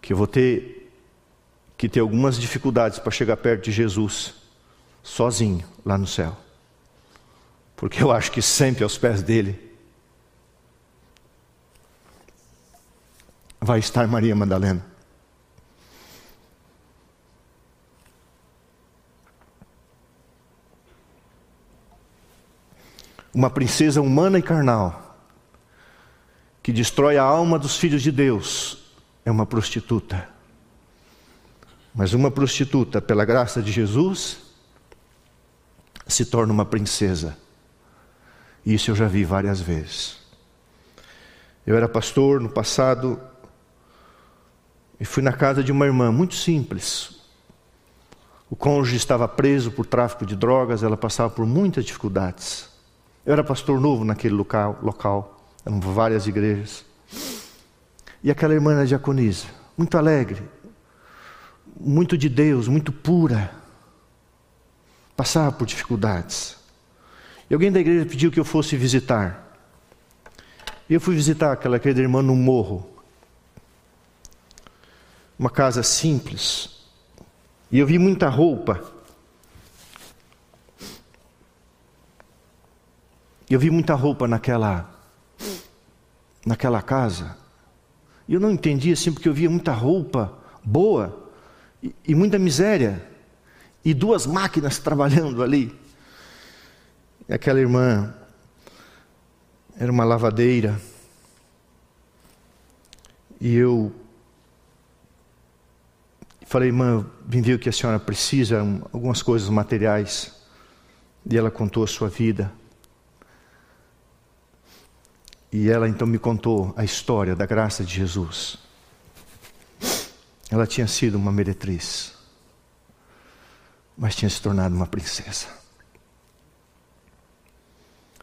que eu vou ter que ter algumas dificuldades para chegar perto de Jesus, sozinho, lá no céu. Porque eu acho que sempre aos pés dele vai estar Maria Madalena. Uma princesa humana e carnal, que destrói a alma dos filhos de Deus, é uma prostituta. Mas uma prostituta, pela graça de Jesus, se torna uma princesa. Isso eu já vi várias vezes. Eu era pastor no passado e fui na casa de uma irmã muito simples. O cônjuge estava preso por tráfico de drogas, ela passava por muitas dificuldades. Eu era pastor novo naquele local, local eram várias igrejas. E aquela irmã era diaconisa, muito alegre, muito de Deus, muito pura, passava por dificuldades. E alguém da igreja pediu que eu fosse visitar. Eu fui visitar aquela querida irmã no morro. Uma casa simples. E eu vi muita roupa. Eu vi muita roupa naquela naquela casa. E eu não entendi assim porque eu via muita roupa boa e, muita miséria. e duas máquinas trabalhando ali. E aquela irmã era uma lavadeira. E eu falei, irmã, vim ver o que a senhora precisa, algumas coisas materiais. E ela contou a sua vida. E ela então me contou a história da graça de Jesus. Ela tinha sido uma meretriz, mas tinha se tornado uma princesa.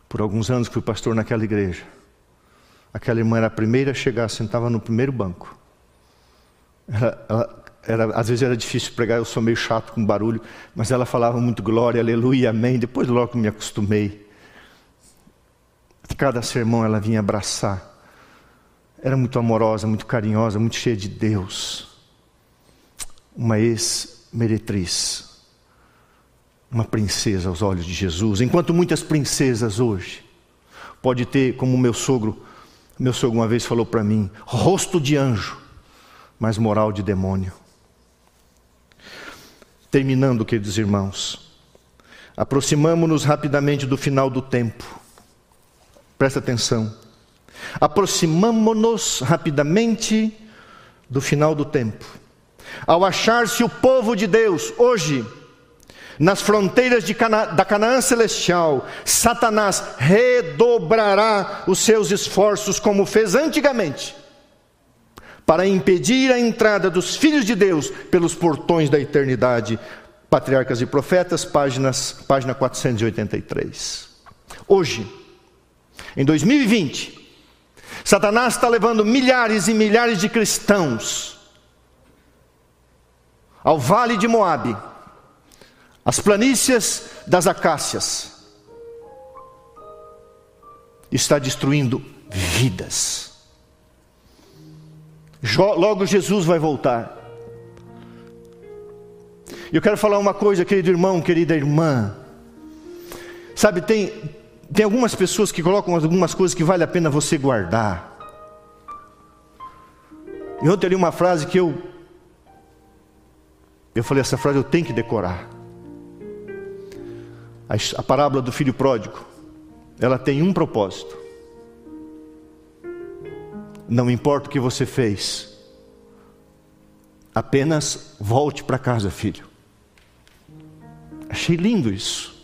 Por alguns anos fui pastor naquela igreja. Aquela irmã era a primeira a chegar, sentava no primeiro banco. Ela, ela, era, às vezes era difícil pregar, eu sou meio chato com barulho, mas ela falava muito glória, aleluia, amém. Depois logo me acostumei. Cada sermão ela vinha abraçar. Era muito amorosa, muito carinhosa, muito cheia de Deus. Uma ex-meretriz. Uma princesa aos olhos de Jesus. Enquanto muitas princesas hoje pode ter, como meu sogro, meu sogro uma vez falou para mim, rosto de anjo, mas moral de demônio. Terminando, queridos irmãos, aproximamos-nos rapidamente do final do tempo. Presta atenção. Aproximamo-nos rapidamente do final do tempo. Ao achar-se o povo de Deus hoje nas fronteiras Cana da Canaã celestial, Satanás redobrará os seus esforços como fez antigamente para impedir a entrada dos filhos de Deus pelos portões da eternidade. Patriarcas e Profetas, páginas, página 483. Hoje, em 2020, Satanás está levando milhares e milhares de cristãos ao vale de Moabe, às planícies das acácias, está destruindo vidas. Logo Jesus vai voltar. Eu quero falar uma coisa, querido irmão, querida irmã. Sabe, tem, tem algumas pessoas que colocam algumas coisas que vale a pena você guardar. E ontem ali uma frase que eu. Eu falei, essa frase eu tenho que decorar. A, a parábola do filho pródigo. Ela tem um propósito. Não importa o que você fez, apenas volte para casa, filho. Achei lindo isso.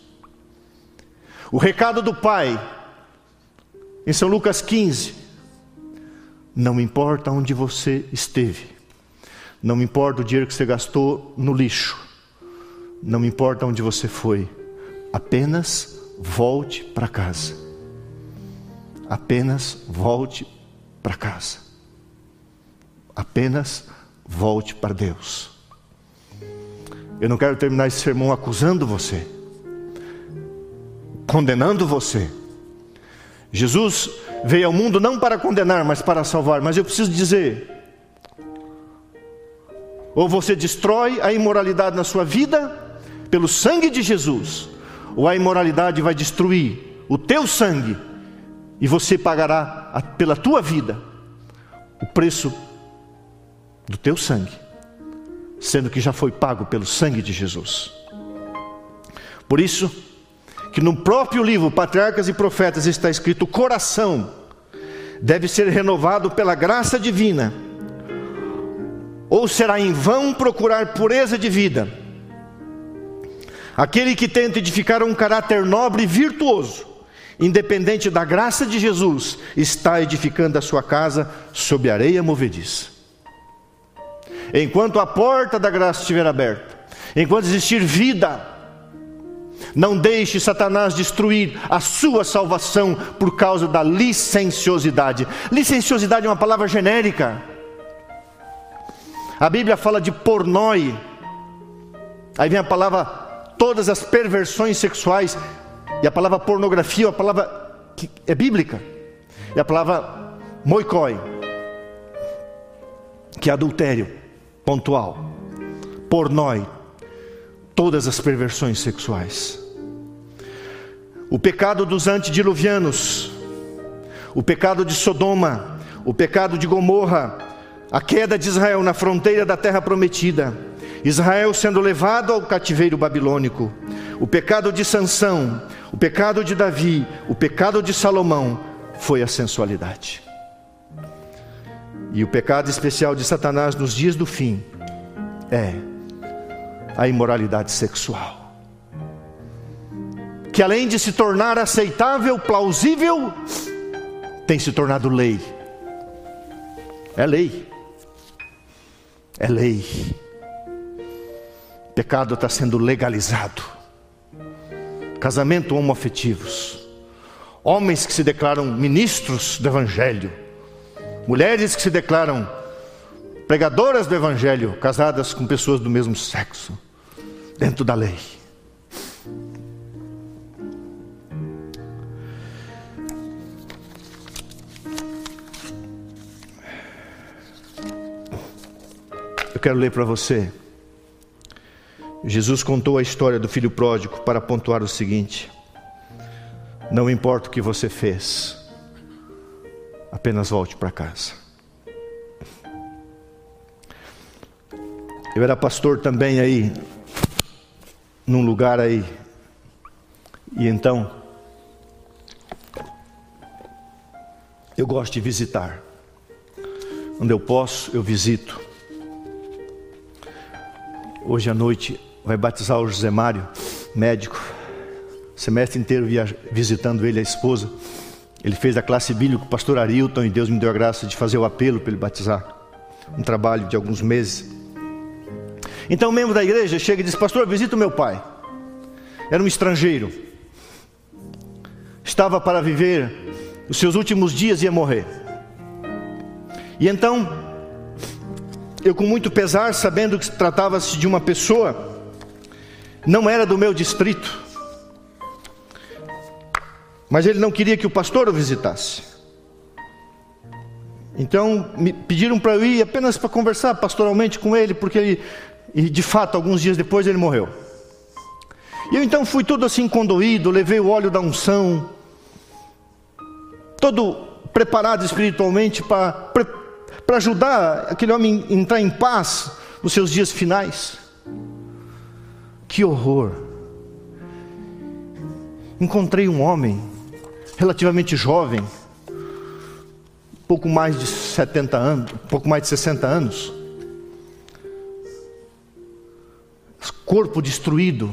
O recado do pai, em São Lucas 15: Não importa onde você esteve, não importa o dinheiro que você gastou no lixo, não importa onde você foi, apenas volte para casa. Apenas volte para casa. Apenas volte para Deus. Eu não quero terminar esse sermão acusando você, condenando você. Jesus veio ao mundo não para condenar, mas para salvar. Mas eu preciso dizer: ou você destrói a imoralidade na sua vida pelo sangue de Jesus, ou a imoralidade vai destruir o teu sangue e você pagará pela tua vida o preço do teu sangue, sendo que já foi pago pelo sangue de Jesus. Por isso, que no próprio livro Patriarcas e Profetas está escrito: o coração deve ser renovado pela graça divina, ou será em vão procurar pureza de vida. Aquele que tenta edificar um caráter nobre e virtuoso, independente da graça de Jesus, está edificando a sua casa sob areia movediça. Enquanto a porta da graça estiver aberta, enquanto existir vida, não deixe Satanás destruir a sua salvação por causa da licenciosidade. Licenciosidade é uma palavra genérica. A Bíblia fala de pornoi. Aí vem a palavra todas as perversões sexuais. E a palavra pornografia é uma palavra que é bíblica. É a palavra moicoi, que é adultério pontual. Pornoi, todas as perversões sexuais. O pecado dos antediluvianos, o pecado de Sodoma, o pecado de Gomorra, a queda de Israel na fronteira da terra prometida Israel sendo levado ao cativeiro babilônico, o pecado de Sansão, o pecado de Davi, o pecado de Salomão foi a sensualidade. E o pecado especial de Satanás nos dias do fim é a imoralidade sexual. Que além de se tornar aceitável, plausível, tem se tornado lei. É lei. É lei. O pecado está sendo legalizado. Casamento homoafetivos. Homens que se declaram ministros do Evangelho. Mulheres que se declaram pregadoras do Evangelho, casadas com pessoas do mesmo sexo, dentro da lei. Eu quero ler para você. Jesus contou a história do filho pródigo para pontuar o seguinte: Não importa o que você fez, apenas volte para casa. Eu era pastor também aí, num lugar aí, e então, eu gosto de visitar. Onde eu posso, eu visito. Hoje à noite vai batizar o José Mário, médico. semestre inteiro via, visitando ele, a esposa. Ele fez a classe bíblica com o pastor Arilton e Deus me deu a graça de fazer o apelo para ele batizar. Um trabalho de alguns meses. Então, um membro da igreja chega e diz: Pastor, visita o meu pai. Era um estrangeiro. Estava para viver os seus últimos dias e ia morrer. E então eu com muito pesar, sabendo que tratava-se de uma pessoa, não era do meu distrito, mas ele não queria que o pastor o visitasse. Então me pediram para eu ir apenas para conversar pastoralmente com ele, porque ele, e de fato, alguns dias depois ele morreu. E eu então fui todo assim condoído, levei o óleo da unção, todo preparado espiritualmente para para ajudar aquele homem a entrar em paz nos seus dias finais. Que horror! Encontrei um homem relativamente jovem, pouco mais de 70 anos, pouco mais de 60 anos, corpo destruído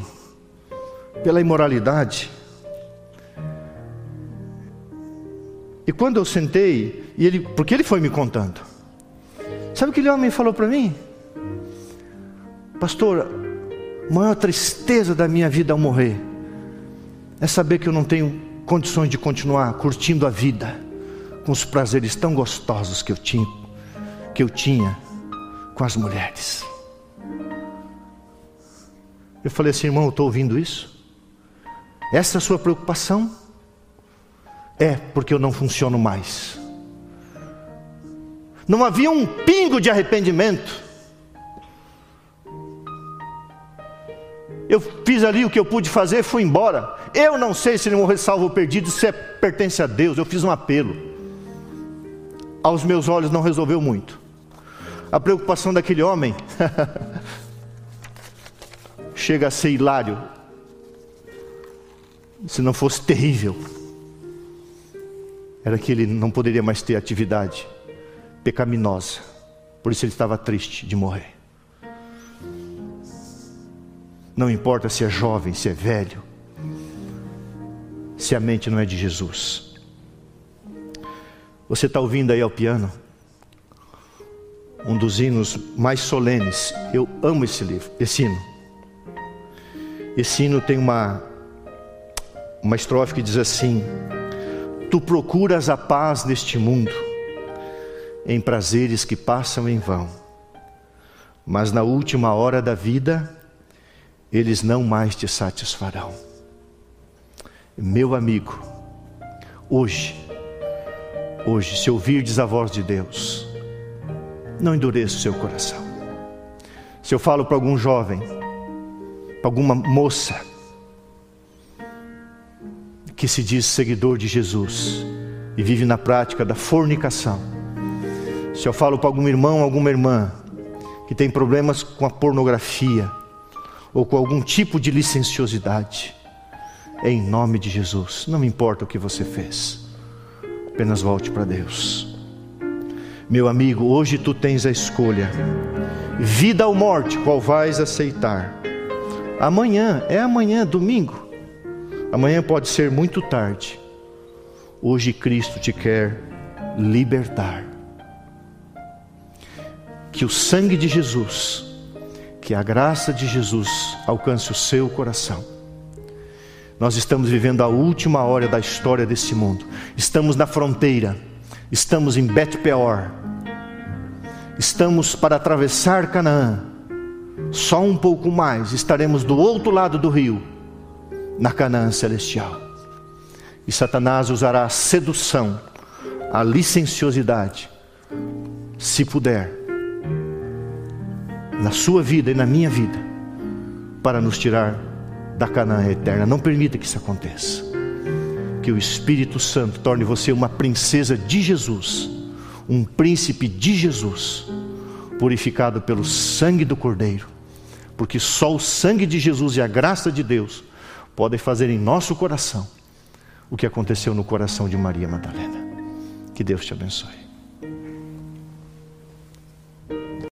pela imoralidade. E quando eu sentei, e ele, porque ele foi me contando, Sabe o que aquele homem falou para mim? Pastor, a maior tristeza da minha vida ao morrer é saber que eu não tenho condições de continuar curtindo a vida com os prazeres tão gostosos que eu tinha, que eu tinha com as mulheres. Eu falei assim, irmão, eu estou ouvindo isso? Essa é a sua preocupação? É porque eu não funciono mais. Não havia um pingo de arrependimento. Eu fiz ali o que eu pude fazer, fui embora. Eu não sei se ele morrer salvo ou perdido, isso é, pertence a Deus. Eu fiz um apelo. Aos meus olhos não resolveu muito. A preocupação daquele homem chega a ser hilário. Se não fosse terrível, era que ele não poderia mais ter atividade pecaminosa. Por isso ele estava triste de morrer. Não importa se é jovem, se é velho, se a mente não é de Jesus. Você está ouvindo aí ao piano? Um dos hinos mais solenes. Eu amo esse livro, esse hino. Esse hino tem uma, uma estrofe que diz assim: Tu procuras a paz neste mundo em prazeres que passam em vão, mas na última hora da vida, eles não mais te satisfarão. Meu amigo, hoje, hoje, se ouvirdes a voz de Deus, não endureça o seu coração. Se eu falo para algum jovem, para alguma moça, que se diz seguidor de Jesus e vive na prática da fornicação, se eu falo para algum irmão, alguma irmã, que tem problemas com a pornografia ou com algum tipo de licenciosidade, em nome de Jesus, não importa o que você fez, apenas volte para Deus. Meu amigo, hoje tu tens a escolha: vida ou morte, qual vais aceitar? Amanhã, é amanhã, domingo. Amanhã pode ser muito tarde. Hoje Cristo te quer libertar. Que o sangue de Jesus, que a graça de Jesus alcance o seu coração. Nós estamos vivendo a última hora da história desse mundo. Estamos na fronteira. Estamos em Bet Peor. Estamos para atravessar Canaã. Só um pouco mais estaremos do outro lado do rio, na Canaã celestial. E Satanás usará a sedução, a licenciosidade, se puder, na sua vida e na minha vida, para nos tirar da Canaã eterna. Não permita que isso aconteça. Que o Espírito Santo torne você uma princesa de Jesus, um príncipe de Jesus, purificado pelo sangue do Cordeiro, porque só o sangue de Jesus e a graça de Deus podem fazer em nosso coração o que aconteceu no coração de Maria Madalena. Que Deus te abençoe.